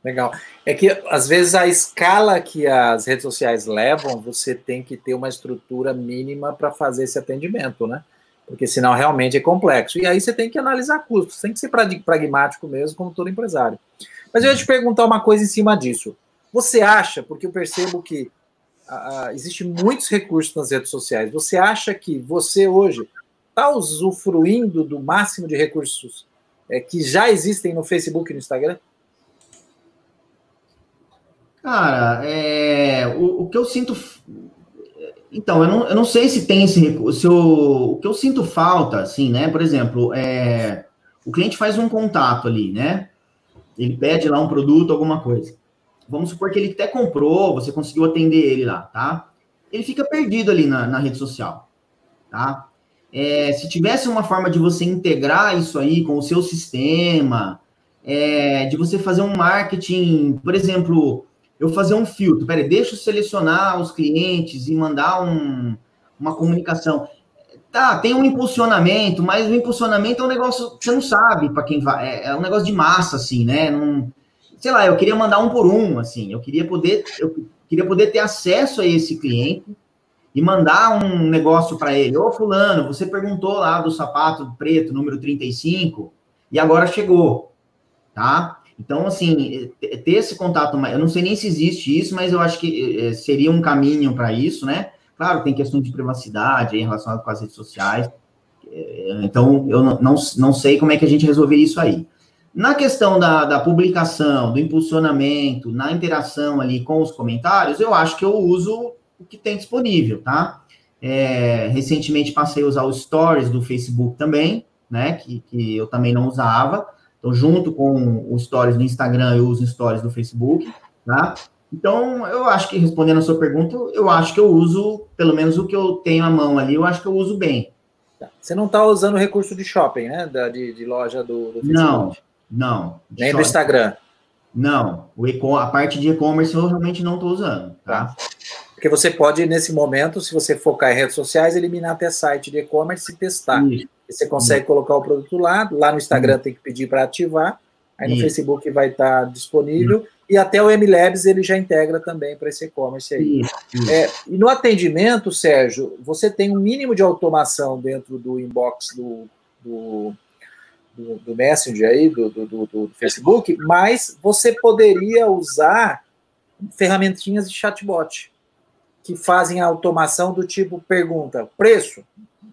Legal. É que, às vezes, a escala que as redes sociais levam, você tem que ter uma estrutura mínima para fazer esse atendimento, né? Porque senão realmente é complexo. E aí você tem que analisar custos, tem que ser pragmático mesmo, como todo empresário. Mas eu ia te perguntar uma coisa em cima disso. Você acha, porque eu percebo que uh, existe muitos recursos nas redes sociais, você acha que você hoje está usufruindo do máximo de recursos é, que já existem no Facebook e no Instagram? Cara, é, o, o, que eu sinto. Então, eu não, eu não sei se tem esse recurso. O que eu sinto falta, assim, né? Por exemplo, é, o cliente faz um contato ali, né? Ele pede lá um produto, alguma coisa. Vamos supor que ele até comprou, você conseguiu atender ele lá, tá? Ele fica perdido ali na, na rede social, tá? É, se tivesse uma forma de você integrar isso aí com o seu sistema, é, de você fazer um marketing, por exemplo, eu fazer um filtro, peraí, deixa eu selecionar os clientes e mandar um, uma comunicação. Tá, tem um impulsionamento, mas o impulsionamento é um negócio que você não sabe para quem vai, é, é, um negócio de massa, assim, né? Não, sei lá, eu queria mandar um por um, assim, eu queria poder, eu queria poder ter acesso a esse cliente e mandar um negócio para ele. Ô, fulano, você perguntou lá do sapato preto, número 35, e agora chegou, tá? Então, assim, ter esse contato, eu não sei nem se existe isso, mas eu acho que eh, seria um caminho para isso, né? Claro, tem questões de privacidade aí relacionadas com as redes sociais. Então, eu não, não sei como é que a gente resolveria isso aí. Na questão da, da publicação, do impulsionamento, na interação ali com os comentários, eu acho que eu uso o que tem disponível, tá? É, recentemente passei a usar os stories do Facebook também, né? Que, que eu também não usava. Então, junto com os stories do Instagram, eu uso stories do Facebook, tá? Então, eu acho que, respondendo a sua pergunta, eu acho que eu uso, pelo menos o que eu tenho à mão ali, eu acho que eu uso bem. Tá. Você não está usando o recurso de shopping, né? Da, de, de loja do, do, Facebook? Não, não. Nem shopping. do Instagram? Não. O a parte de e-commerce eu realmente não estou usando, tá? tá? Porque você pode, nesse momento, se você focar em redes sociais, eliminar até site de e-commerce e testar. Isso. Você consegue colocar o produto lá, lá no Instagram tem que pedir para ativar, aí no Isso. Facebook vai estar tá disponível, e até o MLabs ele já integra também para esse e-commerce aí. É, e no atendimento, Sérgio, você tem um mínimo de automação dentro do inbox do, do, do, do Messenger aí, do, do, do, Facebook, mas você poderia usar ferramentinhas de chatbot que fazem a automação do tipo pergunta, preço,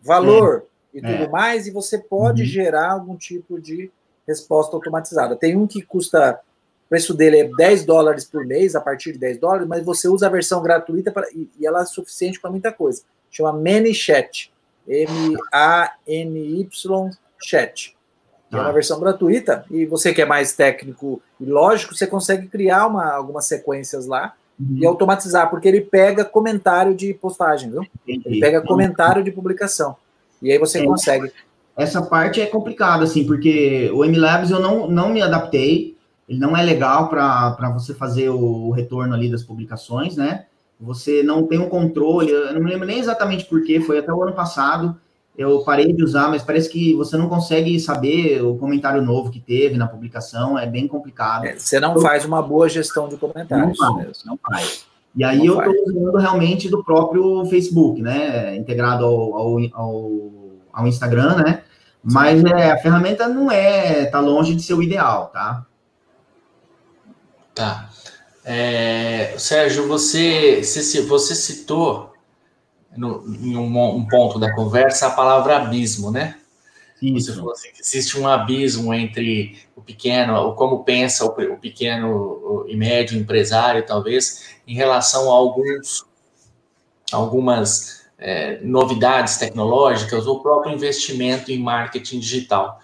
valor, e tudo é. mais, e você pode uhum. gerar algum tipo de resposta automatizada. Tem um que custa, o preço dele é 10 dólares por mês, a partir de 10 dólares, mas você usa a versão gratuita pra, e, e ela é suficiente para muita coisa. Chama ManyChat, M-A-N-Y Chat. É uma ah. versão gratuita, e você que é mais técnico e lógico, você consegue criar uma, algumas sequências lá uhum. e automatizar, porque ele pega comentário de postagem, viu? Ele pega comentário de publicação. E aí você é, consegue. Essa parte é complicada, assim, porque o MLabs eu não, não me adaptei, ele não é legal para você fazer o retorno ali das publicações, né? Você não tem um controle, eu não me lembro nem exatamente porquê, foi até o ano passado, eu parei de usar, mas parece que você não consegue saber o comentário novo que teve na publicação, é bem complicado. É, você não faz uma boa gestão de comentários. Não faz, não faz. E aí eu estou usando realmente do próprio Facebook, né? Integrado ao, ao, ao, ao Instagram, né? Mas é, a ferramenta não é, tá longe de ser o ideal, tá? Tá. É, Sérgio, você, você citou no, em um, um, ponto da conversa a palavra abismo, né? Isso. Você falou assim, que existe um abismo entre o pequeno, o como pensa o, o pequeno e médio empresário, talvez, em relação a alguns, algumas é, novidades tecnológicas ou próprio investimento em marketing digital.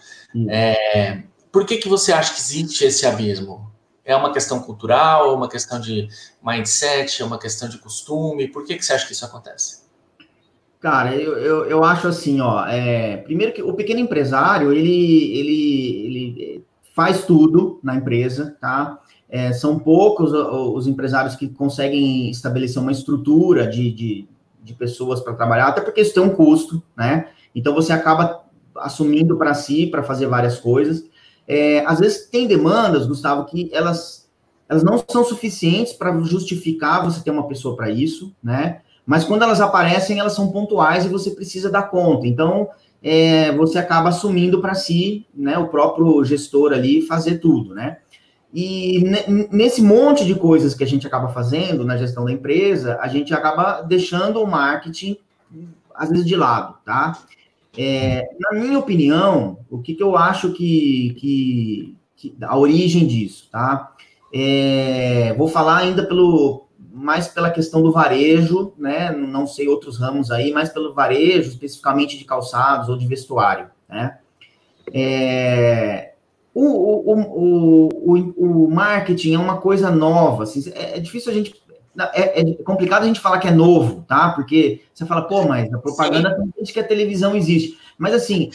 É, por que, que você acha que existe esse abismo? É uma questão cultural, é uma questão de mindset, é uma questão de costume? Por que, que você acha que isso acontece? Cara, eu, eu, eu acho assim, ó, é, primeiro que o pequeno empresário, ele, ele, ele faz tudo na empresa, tá? É, são poucos os empresários que conseguem estabelecer uma estrutura de, de, de pessoas para trabalhar, até porque isso tem um custo, né? Então você acaba assumindo para si para fazer várias coisas. É, às vezes tem demandas, Gustavo, que elas elas não são suficientes para justificar você ter uma pessoa para isso, né? Mas quando elas aparecem, elas são pontuais e você precisa dar conta. Então, é, você acaba assumindo para si, né, o próprio gestor ali fazer tudo, né? E nesse monte de coisas que a gente acaba fazendo na gestão da empresa, a gente acaba deixando o marketing, às vezes, de lado, tá? É, na minha opinião, o que, que eu acho que, que, que, a origem disso, tá? É, vou falar ainda pelo mais pela questão do varejo, né? Não sei outros ramos aí, mas pelo varejo, especificamente de calçados ou de vestuário, né? É, o, o, o, o, marketing é uma coisa nova, assim, é, é difícil a gente é, é, complicado a gente falar que é novo, tá? Porque você fala, pô, mas a propaganda desde que a televisão existe. Mas assim,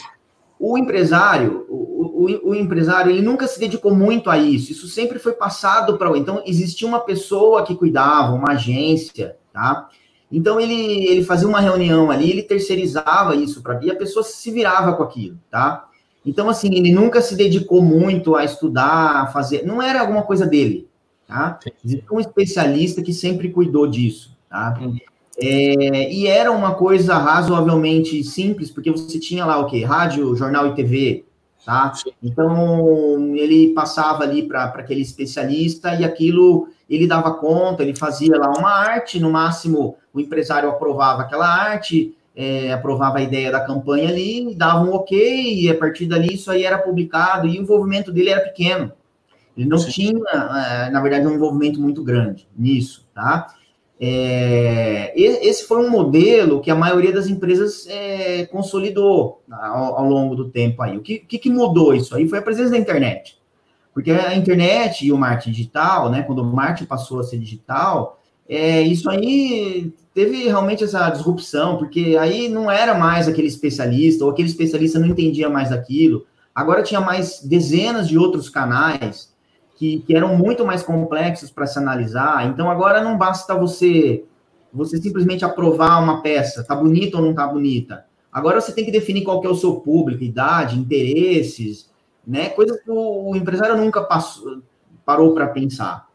o empresário, o, o, o, empresário, ele nunca se dedicou muito a isso. Isso sempre foi passado para o. Então, existia uma pessoa que cuidava, uma agência, tá? Então, ele, ele fazia uma reunião ali, ele terceirizava isso para e a pessoa se virava com aquilo, tá? Então, assim, ele nunca se dedicou muito a estudar, a fazer. Não era alguma coisa dele, tá? Existe um especialista que sempre cuidou disso, tá? Hum. É, e era uma coisa razoavelmente simples, porque você tinha lá o quê? Rádio, jornal e TV, tá? Então, ele passava ali para aquele especialista e aquilo ele dava conta, ele fazia lá uma arte, no máximo o empresário aprovava aquela arte, é, aprovava a ideia da campanha ali, dava um ok, e a partir dali isso aí era publicado, e o envolvimento dele era pequeno. Ele não Sim. tinha, é, na verdade, um envolvimento muito grande nisso, tá? É, esse foi um modelo que a maioria das empresas é, consolidou ao, ao, longo do tempo aí. O que, que, que, mudou isso aí foi a presença da internet. Porque a internet e o marketing digital, né, quando o marketing passou a ser digital, é, isso aí teve realmente essa disrupção, porque aí não era mais aquele especialista, ou aquele especialista não entendia mais aquilo. Agora tinha mais dezenas de outros canais que, que eram muito mais complexos para se analisar. Então agora não basta você você simplesmente aprovar uma peça, tá bonita ou não tá bonita. Agora você tem que definir qual que é o seu público, idade, interesses, né? Coisas que o, empresário nunca passou, parou para pensar.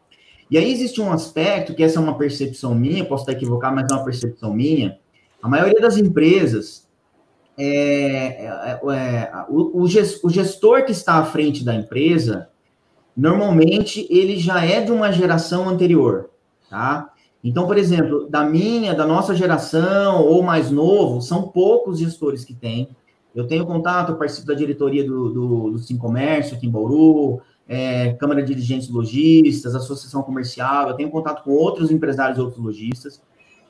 E aí existe um aspecto que essa é uma percepção minha, posso estar equivocado, mas é uma percepção minha. A maioria das empresas, é, é, é, o, o gestor que está à frente da empresa, normalmente ele já é de uma geração anterior, tá? Então, por exemplo, da minha, da nossa geração ou mais novo, são poucos gestores que têm. Eu tenho contato, eu participo da diretoria do, do, do Sim Comércio aqui em Bauru, é, Câmara de Dirigentes Logistas, Associação Comercial, eu tenho contato com outros empresários outros lojistas.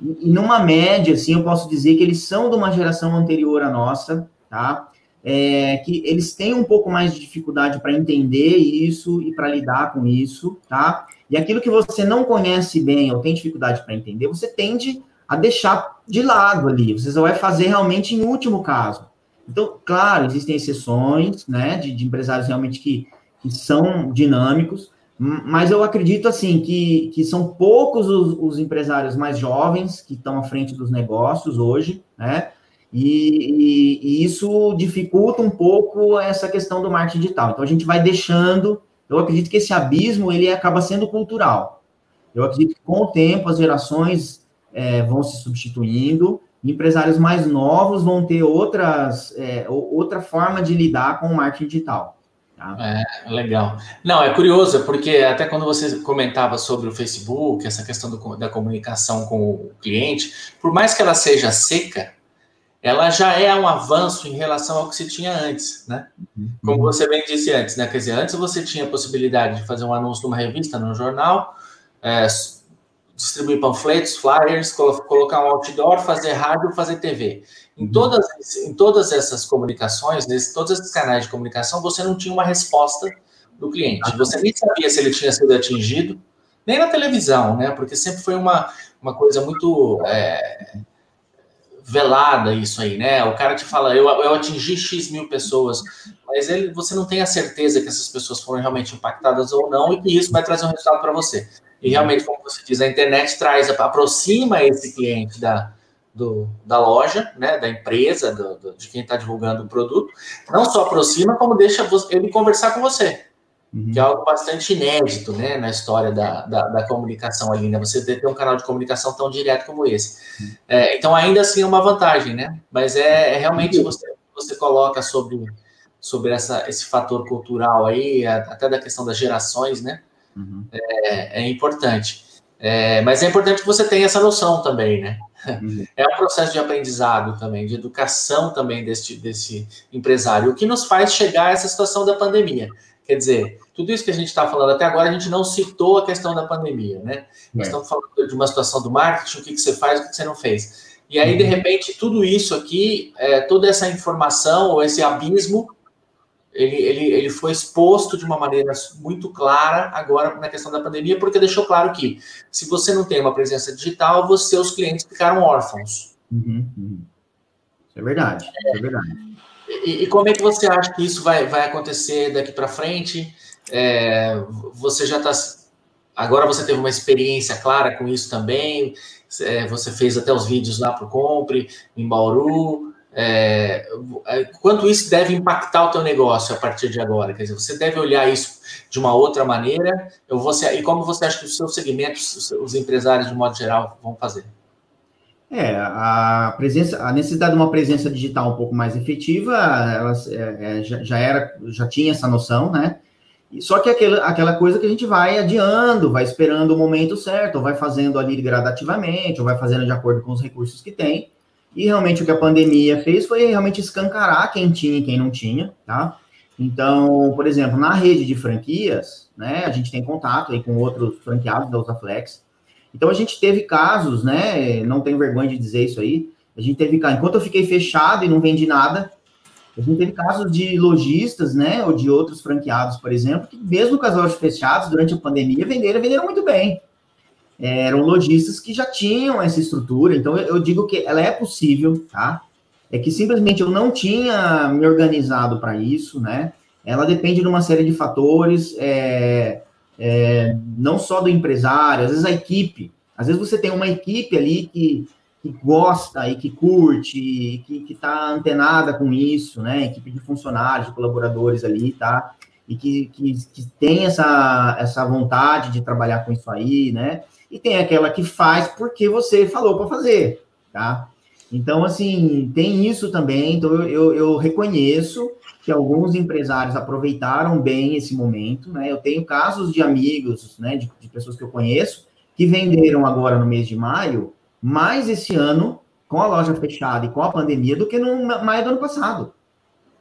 E, e numa média, assim, eu posso dizer que eles são de uma geração anterior à nossa, tá? É, que eles têm um pouco mais de dificuldade para entender isso e para lidar com isso, tá? E aquilo que você não conhece bem ou tem dificuldade para entender, você tende a deixar de lado ali. Você só vai fazer realmente em último caso. Então, claro, existem exceções, né, de, de empresários realmente que, que são dinâmicos, mas eu acredito, assim, que, que são poucos os, os empresários mais jovens que estão à frente dos negócios hoje, né, e, e, e, isso dificulta um pouco essa questão do marketing digital. Então a gente vai deixando. Eu acredito que esse abismo ele acaba sendo cultural. Eu acredito que com o tempo as gerações é, vão se substituindo. Empresários mais novos vão ter outras, é, outra forma de lidar com o marketing digital. Tá? É, legal. Não, é curioso, porque até quando você comentava sobre o Facebook, essa questão do, da comunicação com o cliente, por mais que ela seja seca, ela já é um avanço em relação ao que se tinha antes, né? Como você bem disse antes, né? Quer dizer, antes você tinha a possibilidade de fazer um anúncio numa revista, num jornal, é, distribuir panfletos, flyers, colocar um outdoor, fazer rádio, fazer TV. Em uhum. todas, em todas essas comunicações, nesse, todos esses canais de comunicação, você não tinha uma resposta do cliente. Você nem sabia se ele tinha sido atingido, nem na televisão, né? Porque sempre foi uma, uma coisa muito é, velada isso aí, né? O cara te fala, eu, eu atingi X mil pessoas, mas ele, você não tem a certeza que essas pessoas foram realmente impactadas ou não e que isso vai trazer um resultado para você. E realmente, como você diz, a internet traz, aproxima esse cliente da, do, da loja, né, da empresa, do, do, de quem está divulgando o produto, não só aproxima, como deixa ele conversar com você. Uhum. que é algo bastante inédito, né, na história da, da, da, comunicação ali, né, você ter um canal de comunicação tão direto como esse. É, então, ainda assim, é uma vantagem, né, mas é, é realmente você, você coloca sobre, sobre essa, esse fator cultural aí, até da questão das gerações, né, uhum. é, é, importante. É, mas é importante que você tenha essa noção também, né, Uhum. [laughs] É um processo de aprendizado também, de educação também desse, desse empresário, o que nos faz chegar a essa situação da pandemia. Quer dizer, tudo isso que a gente está falando até agora, a gente não citou a questão da pandemia, né? Nós é. estamos falando de uma situação do marketing, o que, que você faz, o que, você não fez. E aí, de uhum. repente, tudo isso aqui, é, toda essa informação, ou esse abismo, ele, ele, ele foi exposto de uma maneira muito clara agora na questão da pandemia, porque deixou claro que se você não tem uma presença digital, os seus clientes ficaram órfãos. Uhum, uhum. Isso é verdade, é, é verdade. E, como é que você acha que isso vai, vai acontecer daqui para frente? É, você já está. Agora você teve uma experiência clara com isso também. É, você fez até os vídeos lá para o Compre, em Bauru. É, é, quanto isso deve impactar o teu negócio a partir de agora? Quer dizer, você deve olhar isso de uma outra maneira. Eu vou, e como você acha que os seus segmentos, os empresários de modo geral, vão fazer? É, a presença, a necessidade de uma presença digital um pouco mais efetiva, ela é, é, já, já, era, já tinha essa noção, né? Só que aquela, aquela coisa que a gente vai adiando, vai esperando o momento certo, ou vai fazendo ali gradativamente, ou vai fazendo de acordo com os recursos que tem. E realmente o que a pandemia fez foi realmente escancarar quem tinha e quem não tinha, tá? Então, por exemplo, na rede de franquias, né, a gente tem contato aí com outros franqueados da Usaflex, então a gente teve casos, né? Não tenho vergonha de dizer isso aí. A gente teve casos, enquanto eu fiquei fechado e não vendi nada, a gente teve casos de lojistas, né? Ou de outros franqueados, por exemplo, que mesmo com as lojas fechadas durante a pandemia, venderam, venderam muito bem. Eram lojistas que já tinham essa estrutura, então eu digo que ela é possível, tá? É que simplesmente eu não tinha me organizado para isso, né? Ela depende de uma série de fatores. É, é, não só do empresário, às vezes a equipe. Às vezes você tem uma equipe ali que, que gosta e que curte, e que está antenada com isso, né? Equipe de funcionários, de colaboradores ali, tá? E que, que, que tem essa, essa vontade de trabalhar com isso aí, né? E tem aquela que faz porque você falou para fazer, tá? Então, assim, tem isso também. Então, eu, eu, eu reconheço que alguns empresários aproveitaram bem esse momento, né? Eu tenho casos de amigos, né, de, de, pessoas que eu conheço, que venderam agora no mês de maio, mais esse ano, com a loja fechada e com a pandemia, do que no maio do ano passado.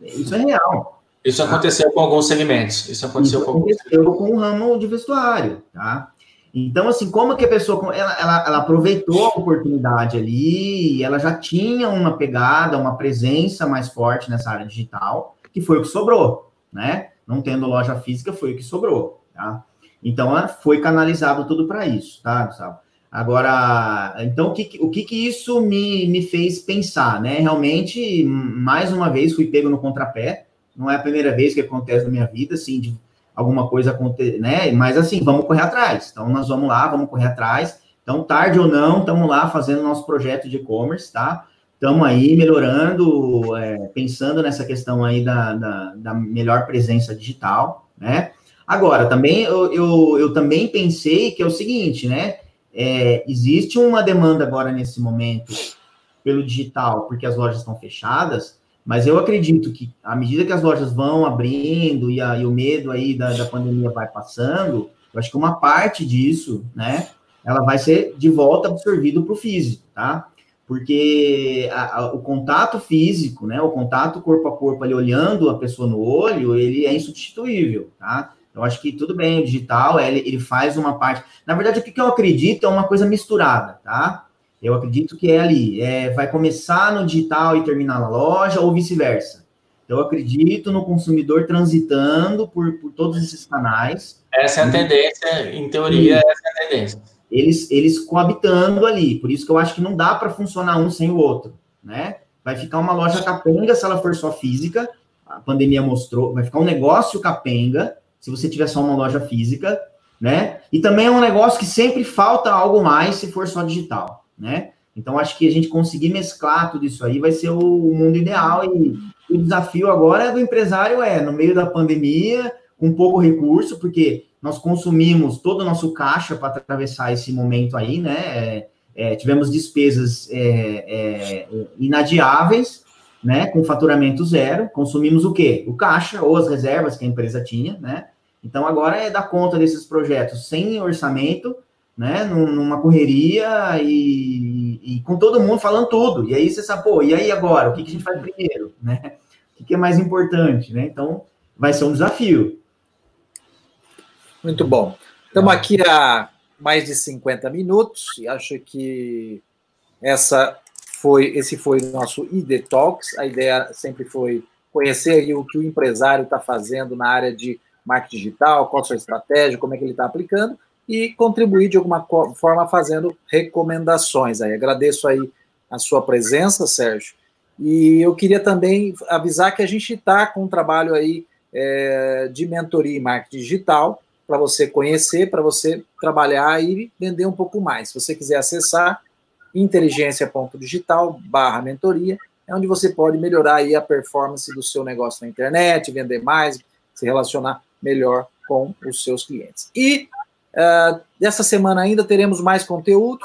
Isso é real. Isso aconteceu com alguns segmentos. Isso aconteceu, Isso aconteceu com, com o ramo de vestuário, tá? Então, assim, como que a pessoa, ela, ela, ela, aproveitou a oportunidade ali, ela já tinha uma pegada, uma presença mais forte nessa área digital, que foi o que sobrou, né? Não tendo loja física, foi o que sobrou, tá? Então, foi canalizado tudo para isso, tá, Gustavo? Agora, então, o que, o que, que isso me, me fez pensar, né? Realmente, mais uma vez, fui pego no contrapé, não é a primeira vez que acontece na minha vida, assim, de alguma coisa acontecer, né? Mas, assim, vamos correr atrás. Então, nós vamos lá, vamos correr atrás. Então, tarde ou não, estamos lá fazendo nosso projeto de e-commerce, tá? estamos aí melhorando, é, pensando nessa questão aí da, da, da, melhor presença digital, né? Agora, também eu, eu, eu, também pensei que é o seguinte, né? É, existe uma demanda agora nesse momento pelo digital, porque as lojas estão fechadas, mas eu acredito que à medida que as lojas vão abrindo e, a, e o medo aí da, da pandemia vai passando, eu acho que uma parte disso, né? Ela vai ser de volta absorvido para o físico, tá? porque a, a, o contato físico, né, o contato corpo a corpo ali olhando a pessoa no olho, ele é insubstituível, tá? Eu acho que tudo bem, o digital, ele, ele faz uma parte. Na verdade, o que eu acredito é uma coisa misturada, tá? Eu acredito que é ali, é, vai começar no digital e terminar na loja, ou vice-versa. Eu acredito no consumidor transitando por, por todos esses canais. Essa é a tendência, em teoria, essa é a tendência eles, eles coabitando ali. Por isso que eu acho que não dá para funcionar um sem o outro, né? Vai ficar uma loja capenga se ela for só física. A pandemia mostrou, vai ficar um negócio capenga se você tiver só uma loja física, né? E também é um negócio que sempre falta algo mais se for só digital, né? Então acho que a gente conseguir mesclar tudo isso aí vai ser o, mundo ideal e o desafio agora do empresário é no meio da pandemia com pouco recurso, porque nós consumimos todo o nosso caixa para atravessar esse momento aí, né? É, é, tivemos despesas é, é, inadiáveis, né? Com faturamento zero. Consumimos o quê? O caixa ou as reservas que a empresa tinha, né? Então agora é dar conta desses projetos sem orçamento, né? Numa correria e, e com todo mundo falando tudo. E aí você sabe, pô, e aí agora? O que, que a gente faz primeiro, né? O que, é mais importante, né? Então vai ser um desafio. Muito bom. Estamos aqui há mais de 50 minutos e acho que essa foi, esse foi o nosso ID Talks. A ideia sempre foi conhecer o que o empresário está fazendo na área de marketing digital, qual a sua estratégia, como é que ele está aplicando e contribuir de alguma forma fazendo recomendações. Aí agradeço aí a sua presença, Sérgio. E eu queria também avisar que a gente está com um trabalho aí é, de mentoria em marketing digital para você conhecer, para você trabalhar e vender um pouco mais. Se você quiser acessar inteligência.digital barra mentoria, é onde você pode melhorar aí a performance do seu negócio na internet, vender mais, se relacionar melhor com os seus clientes. E dessa semana ainda teremos mais conteúdo.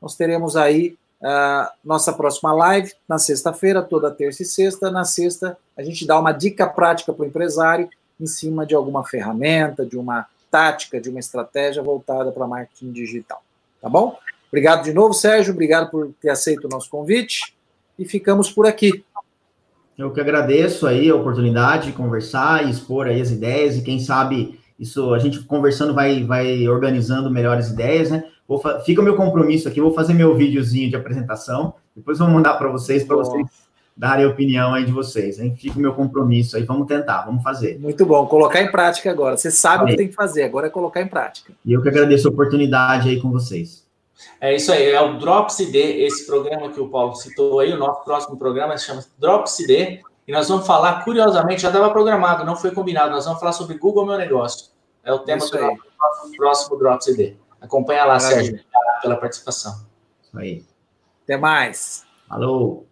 Nós teremos aí uh, nossa próxima live na sexta-feira, toda terça e sexta. Na sexta, a gente dá uma dica prática para o empresário em cima de alguma ferramenta, de uma tática, de uma estratégia voltada para marketing digital. Tá bom? Obrigado de novo, Sérgio. Obrigado por ter aceito o nosso convite. E ficamos por aqui. Eu que agradeço aí a oportunidade de conversar e expor aí as ideias. E quem sabe isso a gente conversando vai, vai organizando melhores ideias, né? Vou, fica o meu compromisso aqui, vou fazer meu videozinho de apresentação. Depois vou mandar para vocês, para vocês darem a opinião aí de vocês, hein? Fica o meu compromisso aí, vamos tentar, vamos fazer. Muito bom, colocar em prática agora. Você sabe o que tem que fazer, agora é colocar em prática. E eu que agradeço a oportunidade aí com vocês. É isso aí, é o Drops ID, esse programa que o Paulo citou aí, o nosso próximo programa se chama Drops ID, e nós vamos falar, curiosamente, já estava programado, não foi combinado, nós vamos falar sobre Google Meu Negócio. É o tema do nosso próximo Drops ID. Acompanha lá, Maravilha. Sérgio, pela participação. Isso aí. Até mais. Falou.